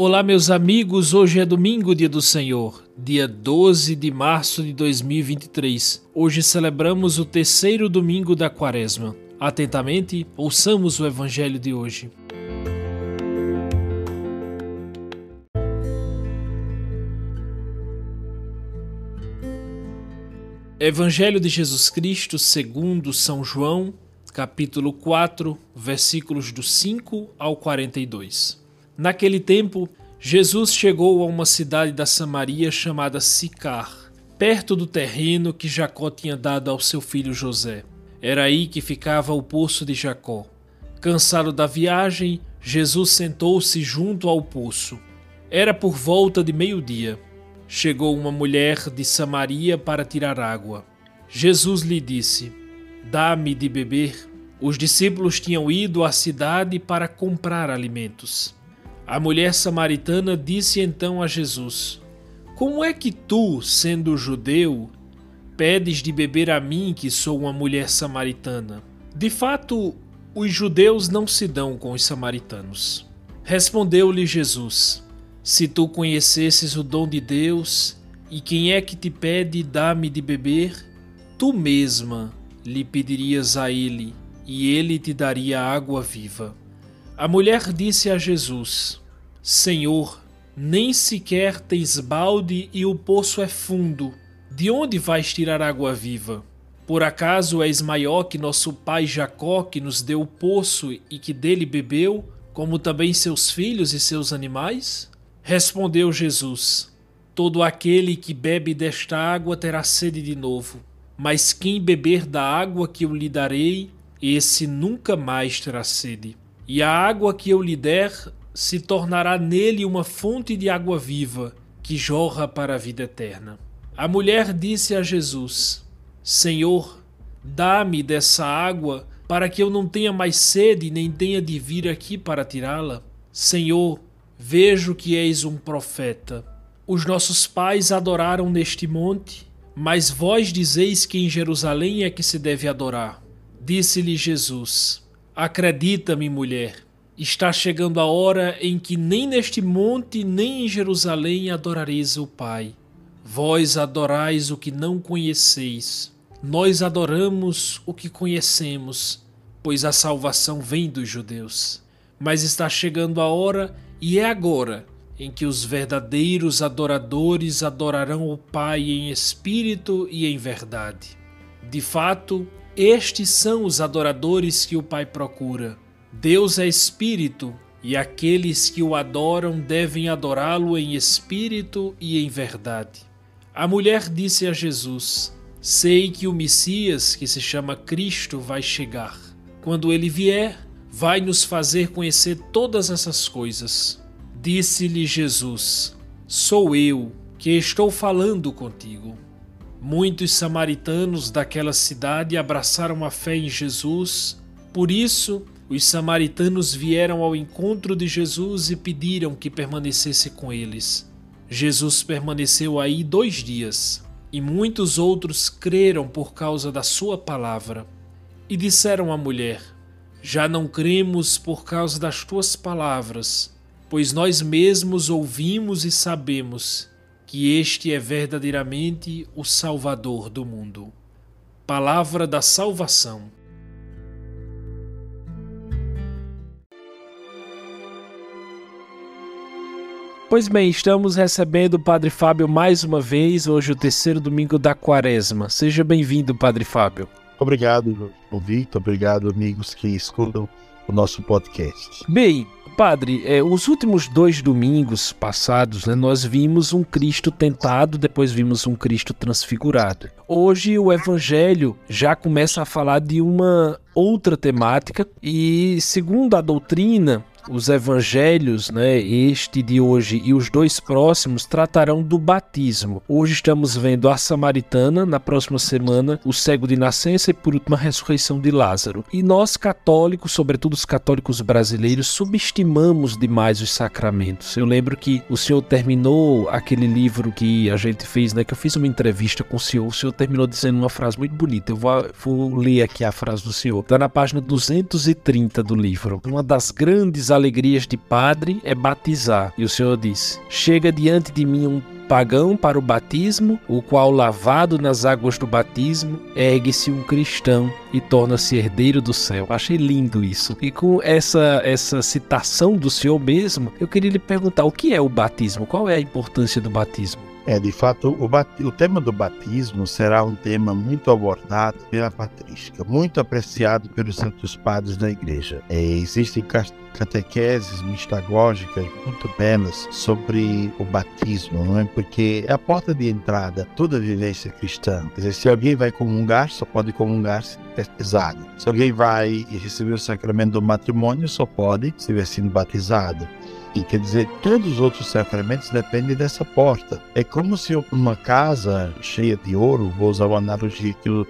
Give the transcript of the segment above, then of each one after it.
Olá, meus amigos. Hoje é domingo, dia do Senhor, dia 12 de março de 2023. Hoje celebramos o terceiro domingo da Quaresma. Atentamente, ouçamos o evangelho de hoje. Evangelho de Jesus Cristo segundo São João, capítulo 4, versículos do 5 ao 42. Naquele tempo, Jesus chegou a uma cidade da Samaria chamada Sicar, perto do terreno que Jacó tinha dado ao seu filho José. Era aí que ficava o poço de Jacó. Cansado da viagem, Jesus sentou-se junto ao poço. Era por volta de meio-dia. Chegou uma mulher de Samaria para tirar água. Jesus lhe disse: Dá-me de beber. Os discípulos tinham ido à cidade para comprar alimentos. A mulher samaritana disse então a Jesus: Como é que tu, sendo judeu, pedes de beber a mim, que sou uma mulher samaritana? De fato, os judeus não se dão com os samaritanos. Respondeu-lhe Jesus: Se tu conhecesses o dom de Deus, e quem é que te pede dá-me de beber, tu mesma lhe pedirias a ele, e ele te daria água viva. A mulher disse a Jesus: Senhor, nem sequer tens balde e o poço é fundo. De onde vais tirar água viva? Por acaso és maior que nosso pai Jacó, que nos deu o poço e que dele bebeu, como também seus filhos e seus animais? Respondeu Jesus: Todo aquele que bebe desta água terá sede de novo, mas quem beber da água que eu lhe darei, esse nunca mais terá sede. E a água que eu lhe der se tornará nele uma fonte de água viva que jorra para a vida eterna. A mulher disse a Jesus: Senhor, dá-me dessa água para que eu não tenha mais sede nem tenha de vir aqui para tirá-la. Senhor, vejo que és um profeta. Os nossos pais adoraram neste monte, mas vós dizeis que em Jerusalém é que se deve adorar. Disse-lhe Jesus: Acredita-me, mulher, está chegando a hora em que nem neste monte nem em Jerusalém adorareis o Pai. Vós adorais o que não conheceis. Nós adoramos o que conhecemos, pois a salvação vem dos judeus. Mas está chegando a hora, e é agora, em que os verdadeiros adoradores adorarão o Pai em espírito e em verdade. De fato, estes são os adoradores que o Pai procura. Deus é espírito e aqueles que o adoram devem adorá-lo em espírito e em verdade. A mulher disse a Jesus: Sei que o Messias, que se chama Cristo, vai chegar. Quando ele vier, vai nos fazer conhecer todas essas coisas. Disse-lhe Jesus: Sou eu que estou falando contigo. Muitos samaritanos daquela cidade abraçaram a fé em Jesus, por isso os samaritanos vieram ao encontro de Jesus e pediram que permanecesse com eles. Jesus permaneceu aí dois dias, e muitos outros creram por causa da sua palavra. E disseram à mulher: Já não cremos por causa das tuas palavras, pois nós mesmos ouvimos e sabemos que este é verdadeiramente o Salvador do mundo. Palavra da salvação. Pois bem, estamos recebendo o Padre Fábio mais uma vez, hoje o terceiro domingo da quaresma. Seja bem-vindo, Padre Fábio. Obrigado, Victor. Obrigado, amigos que escutam o nosso podcast. Bem, Padre, é, os últimos dois domingos passados, né, nós vimos um Cristo tentado, depois vimos um Cristo transfigurado. Hoje o Evangelho já começa a falar de uma outra temática e, segundo a doutrina, os evangelhos, né, este de hoje e os dois próximos, tratarão do batismo. Hoje estamos vendo a samaritana, na próxima semana, o cego de nascença e, por último, a ressurreição de Lázaro. E nós, católicos, sobretudo os católicos brasileiros, subestimamos demais os sacramentos. Eu lembro que o senhor terminou aquele livro que a gente fez, né, que eu fiz uma entrevista com o senhor. O senhor terminou dizendo uma frase muito bonita. Eu vou, vou ler aqui a frase do senhor. Está na página 230 do livro. Uma das grandes alegrias de padre é batizar. E o Senhor disse: Chega diante de mim um pagão para o batismo, o qual, lavado nas águas do batismo, ergue-se um cristão e torna-se herdeiro do céu. Achei lindo isso. E com essa, essa citação do Senhor mesmo, eu queria lhe perguntar o que é o batismo? Qual é a importância do batismo? É, de fato, o, o, tema do batismo será um tema muito abordado pela patrística, muito apreciado pelos santos padres da igreja. É, existem catequeses mistagógicas muito belas sobre o batismo, não é? Porque é a porta de entrada toda a vivência cristã. Quer dizer, se alguém vai comungar, só pode comungar se batizado. Se alguém vai receber o sacramento do matrimônio, só pode se tiver sido batizado. Quer dizer, todos os outros sacramentos dependem dessa porta. É como se uma casa cheia de ouro, vou usar uma analogia que o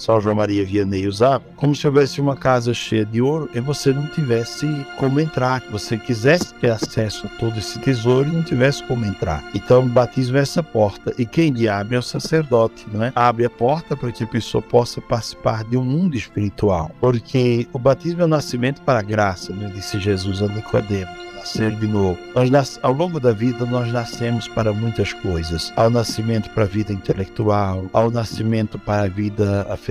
São João Maria Vianney usava, como se houvesse uma casa cheia de ouro e você não tivesse como entrar, você quisesse ter acesso a todo esse tesouro e não tivesse como entrar. Então, o batismo é essa porta e quem lhe abre é o sacerdote, não é? Abre a porta para que a pessoa possa participar de um mundo espiritual, porque o batismo é o nascimento para a graça, né? disse Jesus a Nicodemos nascer de novo. Nós, ao longo da vida, nós nascemos para muitas coisas. Ao nascimento para a vida intelectual, ao nascimento para a vida afetiva,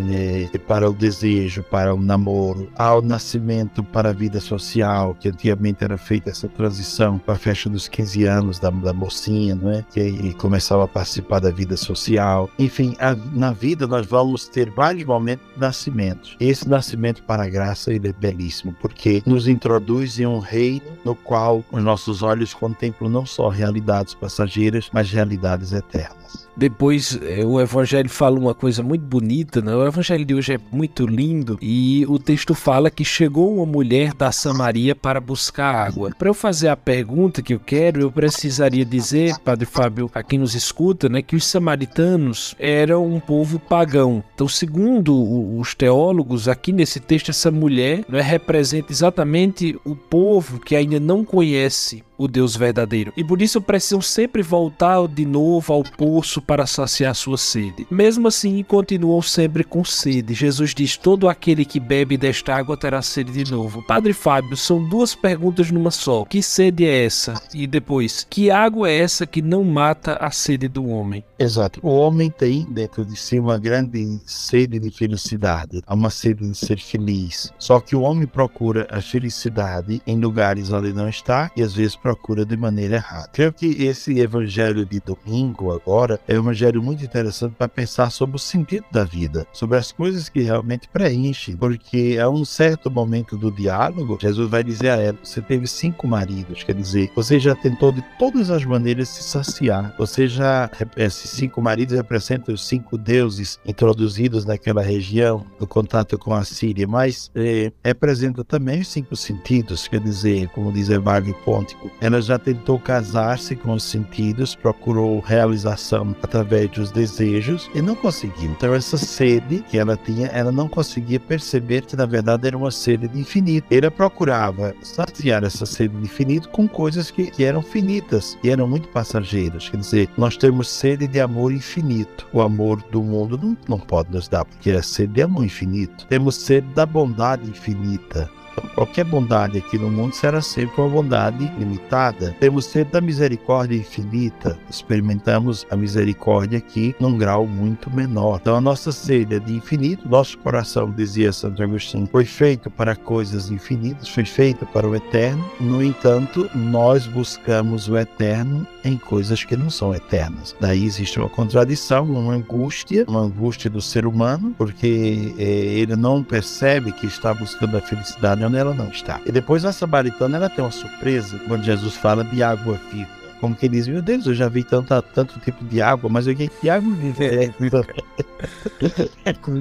né, para o desejo, para o namoro, ao nascimento para a vida social, que antigamente era feita essa transição para a festa dos 15 anos da, da mocinha, não é? que começava a participar da vida social. Enfim, a, na vida nós vamos ter vários momentos de nascimento. Esse nascimento para a graça ele é belíssimo, porque nos introduz em um reino no qual os nossos olhos contemplam não só realidades passageiras, mas realidades eternas. Depois é, o Evangelho fala uma coisa muito bonita, né? o Evangelho de hoje é muito lindo e o texto fala que chegou uma mulher da Samaria para buscar água. Para eu fazer a pergunta que eu quero, eu precisaria dizer, Padre Fábio, a quem nos escuta, né, que os samaritanos eram um povo pagão. Então, segundo os teólogos, aqui nesse texto, essa mulher né, representa exatamente o povo que ainda não conhece o Deus verdadeiro. E por isso precisam sempre voltar de novo ao poço para saciar sua sede. Mesmo assim, continuam sempre com sede. Jesus diz: Todo aquele que bebe desta água terá sede de novo. Padre Fábio, são duas perguntas numa só. Que sede é essa? E depois, que água é essa que não mata a sede do homem? Exato. O homem tem dentro de si uma grande sede de felicidade, há uma sede de ser feliz. Só que o homem procura a felicidade em lugares onde não está e às vezes procura de maneira errada. Creio que esse evangelho de domingo agora é um evangelho muito interessante para pensar sobre o sentido da vida, sobre as coisas que realmente preenchem, porque a um certo momento do diálogo, Jesus vai dizer a ela: Você teve cinco maridos, quer dizer, você já tentou de todas as maneiras se saciar, você já, esses cinco maridos representam os cinco deuses introduzidos naquela região, no contato com a Síria, mas é, representa também os cinco sentidos, quer dizer, como diz Evagrio Pontico, ela já tentou casar-se com os sentidos, procurou realização através dos desejos e não conseguiu. Então, essa sede que ela tinha, ela não conseguia perceber que na verdade era uma sede de infinito. Ela procurava saciar essa sede de infinito com coisas que, que eram finitas e eram muito passageiras. Quer dizer, nós temos sede de amor infinito. O amor do mundo não, não pode nos dar, porque é sede de amor infinito. Temos sede da bondade infinita. Qualquer bondade aqui no mundo será sempre uma bondade limitada. Temos sempre a misericórdia infinita. Experimentamos a misericórdia aqui num grau muito menor. Então a nossa sede é de infinito. Nosso coração, dizia Santo Agostinho, foi feito para coisas infinitas, foi feito para o eterno. No entanto, nós buscamos o eterno em coisas que não são eternas. Daí existe uma contradição, uma angústia, uma angústia do ser humano, porque é, ele não percebe que está buscando a felicidade onde ela não está. E depois a samaritana ela tem uma surpresa quando Jesus fala de água viva. Como que diz, meu Deus, eu já vi tanto, tanto tipo de água, mas eu que, que água viva é essa?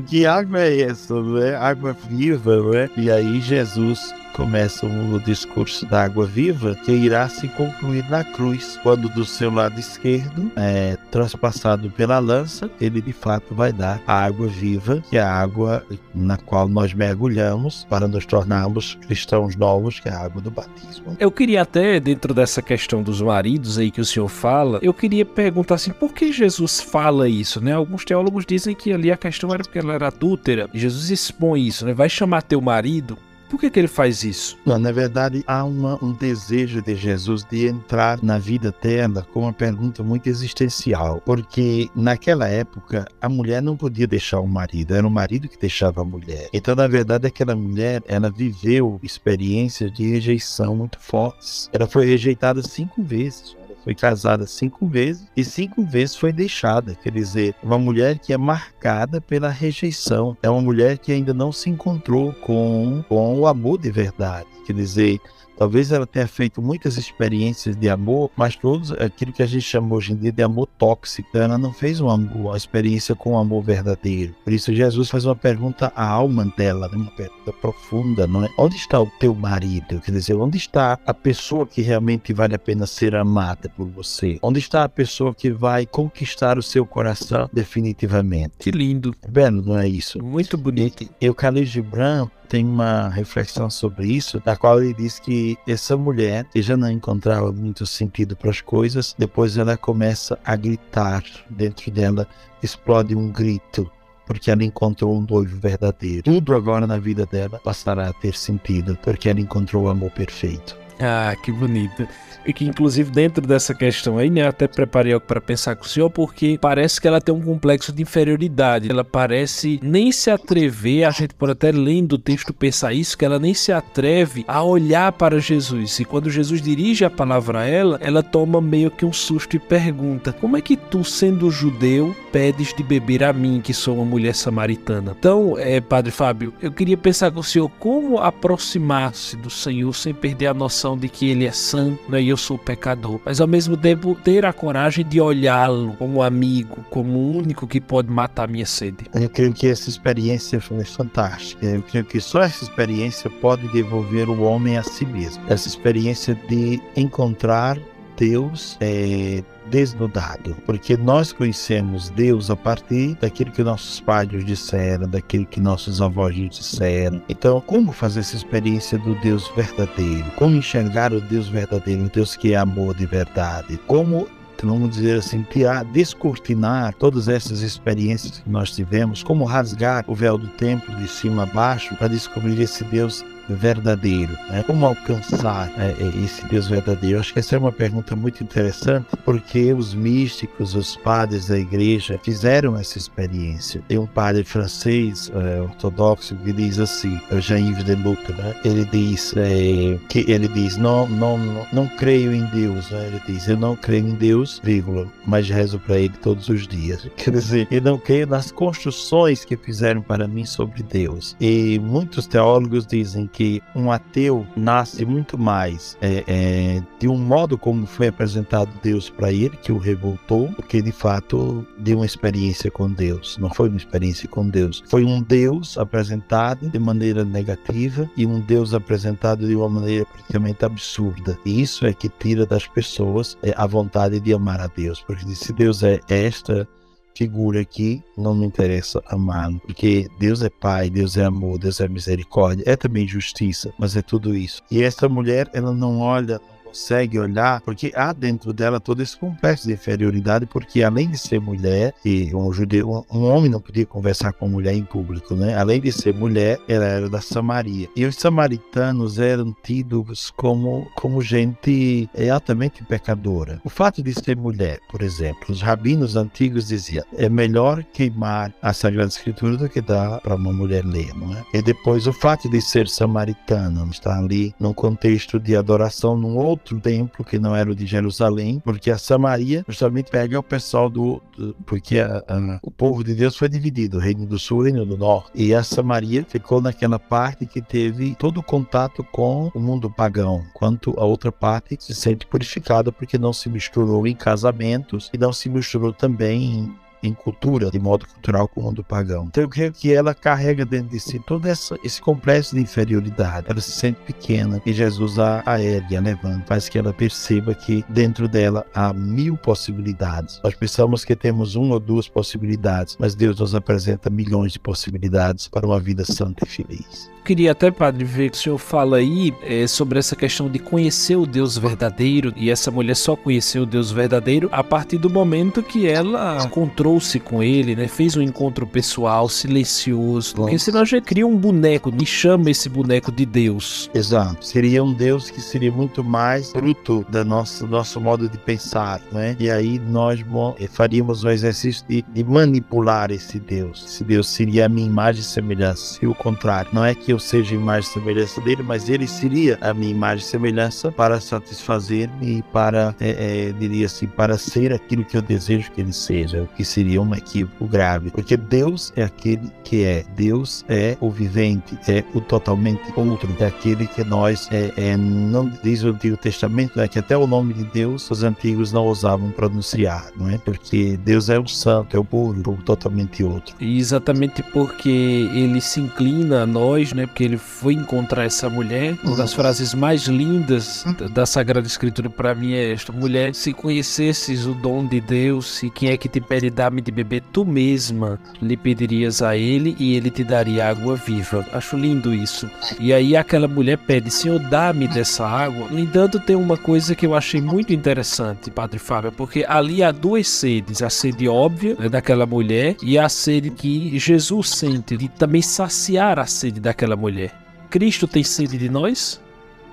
que água é essa, não é? Água viva, não é? E aí Jesus começa o discurso da água viva, que irá se concluir na cruz, quando do seu lado esquerdo, é, transpassado pela lança, ele de fato vai dar a água viva, que é a água na qual nós mergulhamos para nos tornarmos cristãos novos, que é a água do batismo. Eu queria até, dentro dessa questão dos maridos aí que o senhor fala, eu queria perguntar assim, por que Jesus fala isso, né? Alguns teólogos dizem que ali a questão era porque ela era adúltera. Jesus expõe isso, né? Vai chamar teu marido Por que, que ele faz isso? Na verdade, há uma, um desejo de Jesus de entrar na vida dela com uma pergunta muito existencial, porque naquela época a mulher não podia deixar o marido, era o marido que deixava a mulher. Então, na verdade, aquela mulher, ela viveu experiências de rejeição muito fortes. Ela foi rejeitada cinco vezes foi casada cinco vezes e cinco vezes foi deixada. Quer dizer, uma mulher que é marcada pela rejeição. É uma mulher que ainda não se encontrou com, com o amor de verdade. Quer dizer, Talvez ela tenha feito muitas experiências de amor, mas todos aquilo que a gente chama hoje em dia de amor tóxico. Ela não fez uma, uma experiência com o um amor verdadeiro. Por isso Jesus faz uma pergunta à alma dela, né? uma pergunta profunda, não é? Onde está o teu marido? Quer dizer, onde está a pessoa que realmente vale a pena ser amada por você? Onde está a pessoa que vai conquistar o seu coração definitivamente? Que lindo. É belo, não é isso? Muito bonito. E, e o Khalil Gibran tem uma reflexão sobre isso, da qual ele diz que essa mulher, que já não encontrava muito sentido para as coisas, depois ela começa a gritar, dentro dela explode um grito porque ela encontrou um noivo verdadeiro. Tudo agora na vida dela passará a ter sentido, porque ela encontrou o amor perfeito. Ah, que bonito. E que, inclusive, dentro dessa questão aí, né, até preparei algo para pensar com o senhor, porque parece que ela tem um complexo de inferioridade. Ela parece nem se atrever, a gente pode até lendo o texto pensar isso, que ela nem se atreve a olhar para Jesus. E quando Jesus dirige a palavra a ela, ela toma meio que um susto e pergunta: Como é que tu, sendo judeu, pedes de beber a mim, que sou uma mulher samaritana? Então, é, Padre Fábio, eu queria pensar com o senhor como aproximar-se do Senhor sem perder a noção de que ele é santo, né? eu sou pecador, mas ao mesmo tempo ter a coragem de olhá-lo como amigo, como o único que pode matar minha sede. Eu creio que essa experiência foi fantástica. Eu creio que só essa experiência pode devolver o homem a si mesmo. Essa experiência de encontrar Deus é, desnudado, porque nós conhecemos Deus a partir daquilo que nossos pais nos disseram, daquilo que nossos avós nos disseram. Então, como fazer essa experiência do Deus verdadeiro? Como enxergar o Deus verdadeiro, o Deus que é amor de verdade? Como vamos dizer assim, tirar, descortinar todas essas experiências que nós tivemos, como rasgar o véu do templo de cima a baixo para descobrir esse Deus verdadeiro? Né? Como alcançar é, é, esse Deus verdadeiro? Acho que essa é uma pergunta muito interessante, porque os místicos, os padres da igreja fizeram essa experiência. Tem um padre francês é, ortodoxo que diz assim, Jean-Yves de Luc, né? ele diz é, que ele diz não, não, não, não creio em Deus, né? ele diz eu não creio em Deus, vírgula, mas rezo para ele todos os dias. Quer dizer, eu não creio nas construções que fizeram para mim sobre Deus. E muitos teólogos dizem que que um ateu nasce muito mais é, é, de um modo como foi apresentado Deus para ele, que o revoltou, porque de fato deu uma experiência com Deus. Não foi uma experiência com Deus, foi um Deus apresentado de maneira negativa e um Deus apresentado de uma maneira praticamente absurda. E isso é que tira das pessoas é, a vontade de amar a Deus, porque se Deus é esta figura aqui, não me interessa amá-lo, porque Deus é Pai, Deus é amor, Deus é misericórdia, é também justiça, mas é tudo isso. E essa mulher, ela não olha consegue olhar, porque há dentro dela todo esse complexo de inferioridade, porque além de ser mulher, e um judeu, um homem não podia conversar com mulher em público, né? Além de ser mulher, ela era da Samaria. E os samaritanos eram tidos como, como gente altamente pecadora. O fato de ser mulher, por exemplo, os rabinos antigos diziam, é melhor queimar a Sagrada Escritura do que dar para uma mulher ler, não é? E depois o fato de ser samaritano, estar ali num contexto de adoração num outro outro templo que não era o de Jerusalém, porque a Samaria justamente pega o pessoal do. do porque a, a, o povo de Deus foi dividido, o reino do sul e o reino do norte. E a Samaria ficou naquela parte que teve todo o contato com o mundo pagão, enquanto a outra parte se sente purificada porque não se misturou em casamentos e não se misturou também em em cultura, de modo cultural com o mundo pagão. Então eu creio que ela carrega dentro de si todo essa, esse complexo de inferioridade. Ela se sente pequena e Jesus a, a ergue, a levanta, faz que ela perceba que dentro dela há mil possibilidades. Nós pensamos que temos uma ou duas possibilidades, mas Deus nos apresenta milhões de possibilidades para uma vida santa e feliz queria até, padre, ver que o senhor fala aí é, sobre essa questão de conhecer o Deus verdadeiro, e essa mulher só conheceu o Deus verdadeiro a partir do momento que ela encontrou encontrou-se com ele, né? Fez um encontro pessoal, silencioso. Porque senão a gente cria um boneco e chama esse boneco de Deus. Exato. Seria um Deus que seria muito mais fruto do nosso, nosso modo de pensar, né? E aí nós eh, faríamos o exercício de, de manipular esse Deus. Esse Deus seria a minha imagem e semelhança. E o contrário, não é que eu seja imagem e semelhança dele, mas ele seria a minha imagem e semelhança para satisfazer-me e para, é, é, diria assim, para ser aquilo que eu desejo que ele seja, o que seria um equívoco grave. Porque Deus é aquele que é. Deus é o vivente, é o totalmente outro, é aquele que nós, é, é não diz o Antigo Testamento, é que até o nome de Deus os antigos não ousavam pronunciar, não é? Porque Deus é o santo, é o puro, o totalmente outro. E exatamente porque ele se inclina a nós, né? Porque ele foi encontrar essa mulher. Uma das frases mais lindas da Sagrada Escritura para mim é esta: mulher, se conhecesses o dom de Deus e quem é que te pede dar-me de beber, tu mesma lhe pedirias a ele e ele te daria água viva. Acho lindo isso. E aí aquela mulher pede: Senhor, dá-me dessa água. No entanto, tem uma coisa que eu achei muito interessante, Padre Fábio, porque ali há duas sedes: a sede óbvia né, daquela mulher e a sede que Jesus sente de também saciar a sede daquela mulher. Cristo tem sede de nós?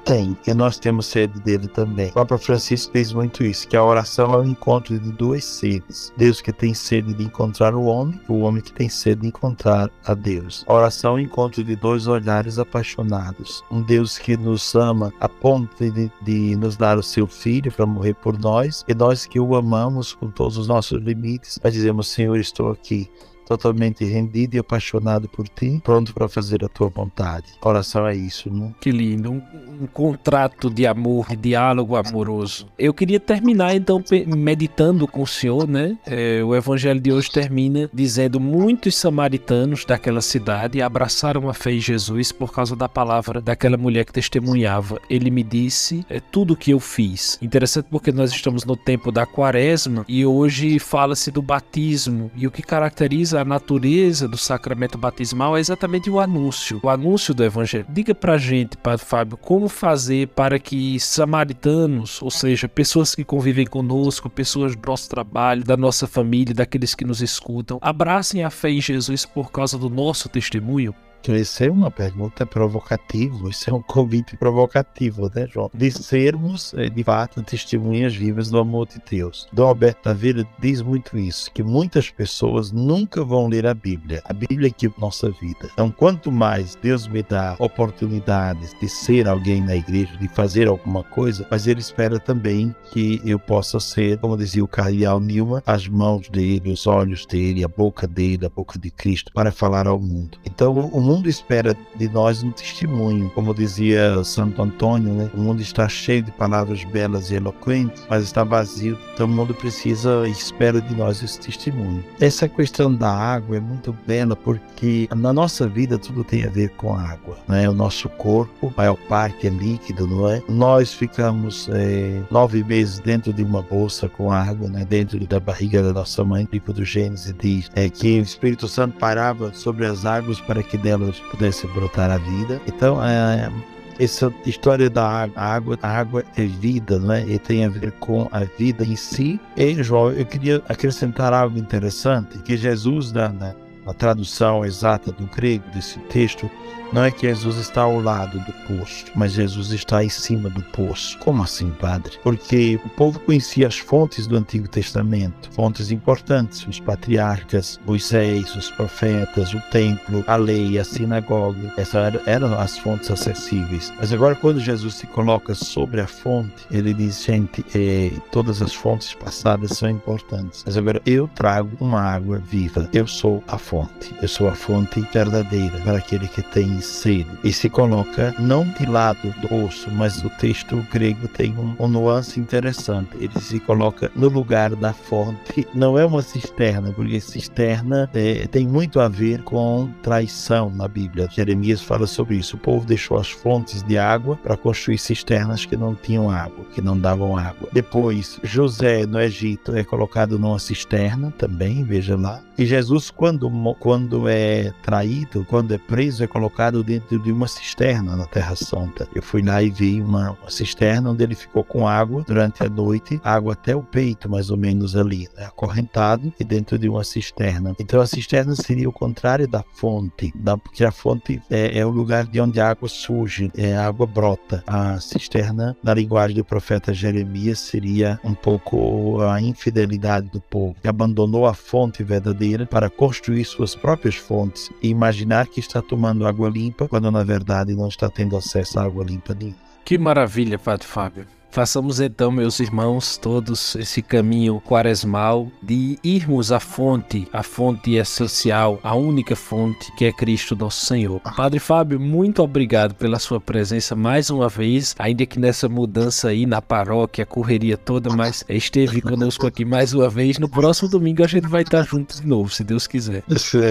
Tem, e nós temos sede dele também. O Papa Francisco diz muito isso, que a oração é o encontro de duas sedes. Deus que tem sede de encontrar o homem, o homem que tem sede de encontrar a Deus. A oração é o encontro de dois olhares apaixonados. Um Deus que nos ama a ponto de, de nos dar o seu Filho para morrer por nós, e nós que o amamos com todos os nossos limites, mas dizemos, Senhor, estou aqui totalmente rendido e apaixonado por ti, pronto para fazer a tua vontade. Oração é isso, né? Que lindo, um, um contrato de amor, de diálogo amoroso. Eu queria terminar então meditando com o Senhor, né? É, o evangelho de hoje termina dizendo: muitos samaritanos daquela cidade abraçaram a fé em Jesus por causa da palavra daquela mulher que testemunhava. Ele me disse é, tudo o que eu fiz. Interessante porque nós estamos no tempo da quaresma e hoje fala-se do batismo e o que caracteriza a natureza do sacramento batismal é exatamente o anúncio, o anúncio do evangelho. Diga pra gente, Padre Fábio, como fazer para que samaritanos, ou seja, pessoas que convivem conosco, pessoas do nosso trabalho, da nossa família, daqueles que nos escutam, abracem a fé em Jesus por causa do nosso testemunho? Isso é uma pergunta provocativa, isso é um convite provocativo, né, João? De sermos, eh, de fato, testemunhas vivas do amor de Deus. Dom Alberto Taveira diz muito isso, que muitas pessoas nunca vão ler a Bíblia. A Bíblia é é nossa vida. Então, quanto mais Deus me dá oportunidades de ser alguém na igreja, de fazer alguma coisa, mas Ele espera também que eu possa ser, como dizia o cardeal Nilma, as mãos dele, os olhos dele, a boca dele, a boca de Cristo, para falar ao mundo. Então, o mundo espera de nós um testemunho. Como dizia Santo Antônio, né? o mundo está cheio de palavras belas e eloquentes, mas está vazio. Então o mundo precisa e espera de nós esse testemunho. Essa questão da água é muito bela porque na nossa vida tudo tem a ver com água. Né? O nosso corpo, a maior parte é líquido, não é? Nós ficamos é, nove meses dentro de uma bolsa com água, né? dentro da barriga da nossa mãe. O livro do Gênesis diz é, que o Espírito Santo parava sobre as águas para que dela delas pudesse brotar a vida. Então, é, essa história da água, a água é vida, não é? E tem a ver com a vida em si. E, João, eu queria acrescentar algo interessante, que Jesus, na, na, na tradução exata do grego desse texto, não é que Jesus está ao lado do poço, mas Jesus está em cima do poço. Como assim, padre? Porque o povo conhecia as fontes do Antigo Testamento, fontes importantes, os patriarcas, Moisés, os profetas, o templo, a lei, a sinagoga. Essas eram as fontes acessíveis. Mas agora, quando Jesus se coloca sobre a fonte, ele diz: gente, é, todas as fontes passadas são importantes. Mas agora eu trago uma água viva. Eu sou a fonte. Eu sou a fonte verdadeira para aquele que tem sede e se coloca não de lado do osso, mas o texto grego tem um, um nuance interessante. Ele se coloca no lugar da fonte. Não é uma cisterna, porque cisterna é, tem muito a ver com traição na Bíblia. Jeremias fala sobre isso. O povo deixou as fontes de água para construir cisternas que não tinham água, que não davam água. Depois, José no Egito é colocado numa cisterna também, veja lá. E Jesus, quando quando é traído, quando é preso, é colocado dentro de uma cisterna na Terra Santa. Eu fui lá e vi uma, uma cisterna onde ele ficou com água durante a noite, água até o peito, mais ou menos ali, né? acorrentado e dentro de uma cisterna. Então a cisterna seria o contrário da fonte, da, porque a fonte é, é o lugar de onde a água surge, é, a água brota. A cisterna, na linguagem do profeta Jeremias, seria um pouco a infidelidade do povo, que abandonou a fonte verdadeira para construir suas próprias fontes e imaginar que está tomando água limpa, quando na verdade não está tendo acesso à água limpa nenhuma. Que maravilha, Padre Fábio. Façamos então, meus irmãos, todos esse caminho quaresmal de irmos à fonte, a fonte essencial, a única fonte que é Cristo nosso Senhor. Padre Fábio, muito obrigado pela sua presença mais uma vez, ainda que nessa mudança aí na paróquia, a correria toda, mas esteve conosco aqui mais uma vez. No próximo domingo a gente vai estar juntos de novo, se Deus quiser.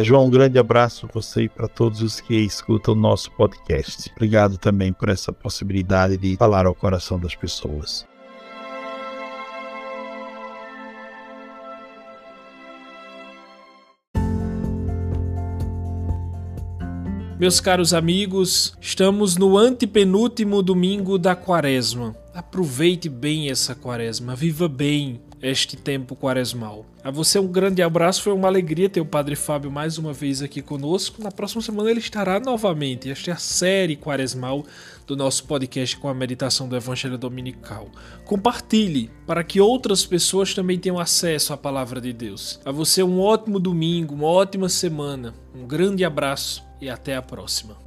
João, um grande abraço para você e para todos os que escutam o nosso podcast. Obrigado também por essa possibilidade de falar ao coração das pessoas pessoas. Meus caros amigos, estamos no antepenúltimo domingo da quaresma. Aproveite bem essa quaresma, viva bem este tempo quaresmal. A você um grande abraço, foi uma alegria ter o Padre Fábio mais uma vez aqui conosco. Na próxima semana ele estará novamente. Esta é a série quaresmal do nosso podcast com a meditação do Evangelho Dominical. Compartilhe para que outras pessoas também tenham acesso à palavra de Deus. A você um ótimo domingo, uma ótima semana. Um grande abraço e até a próxima.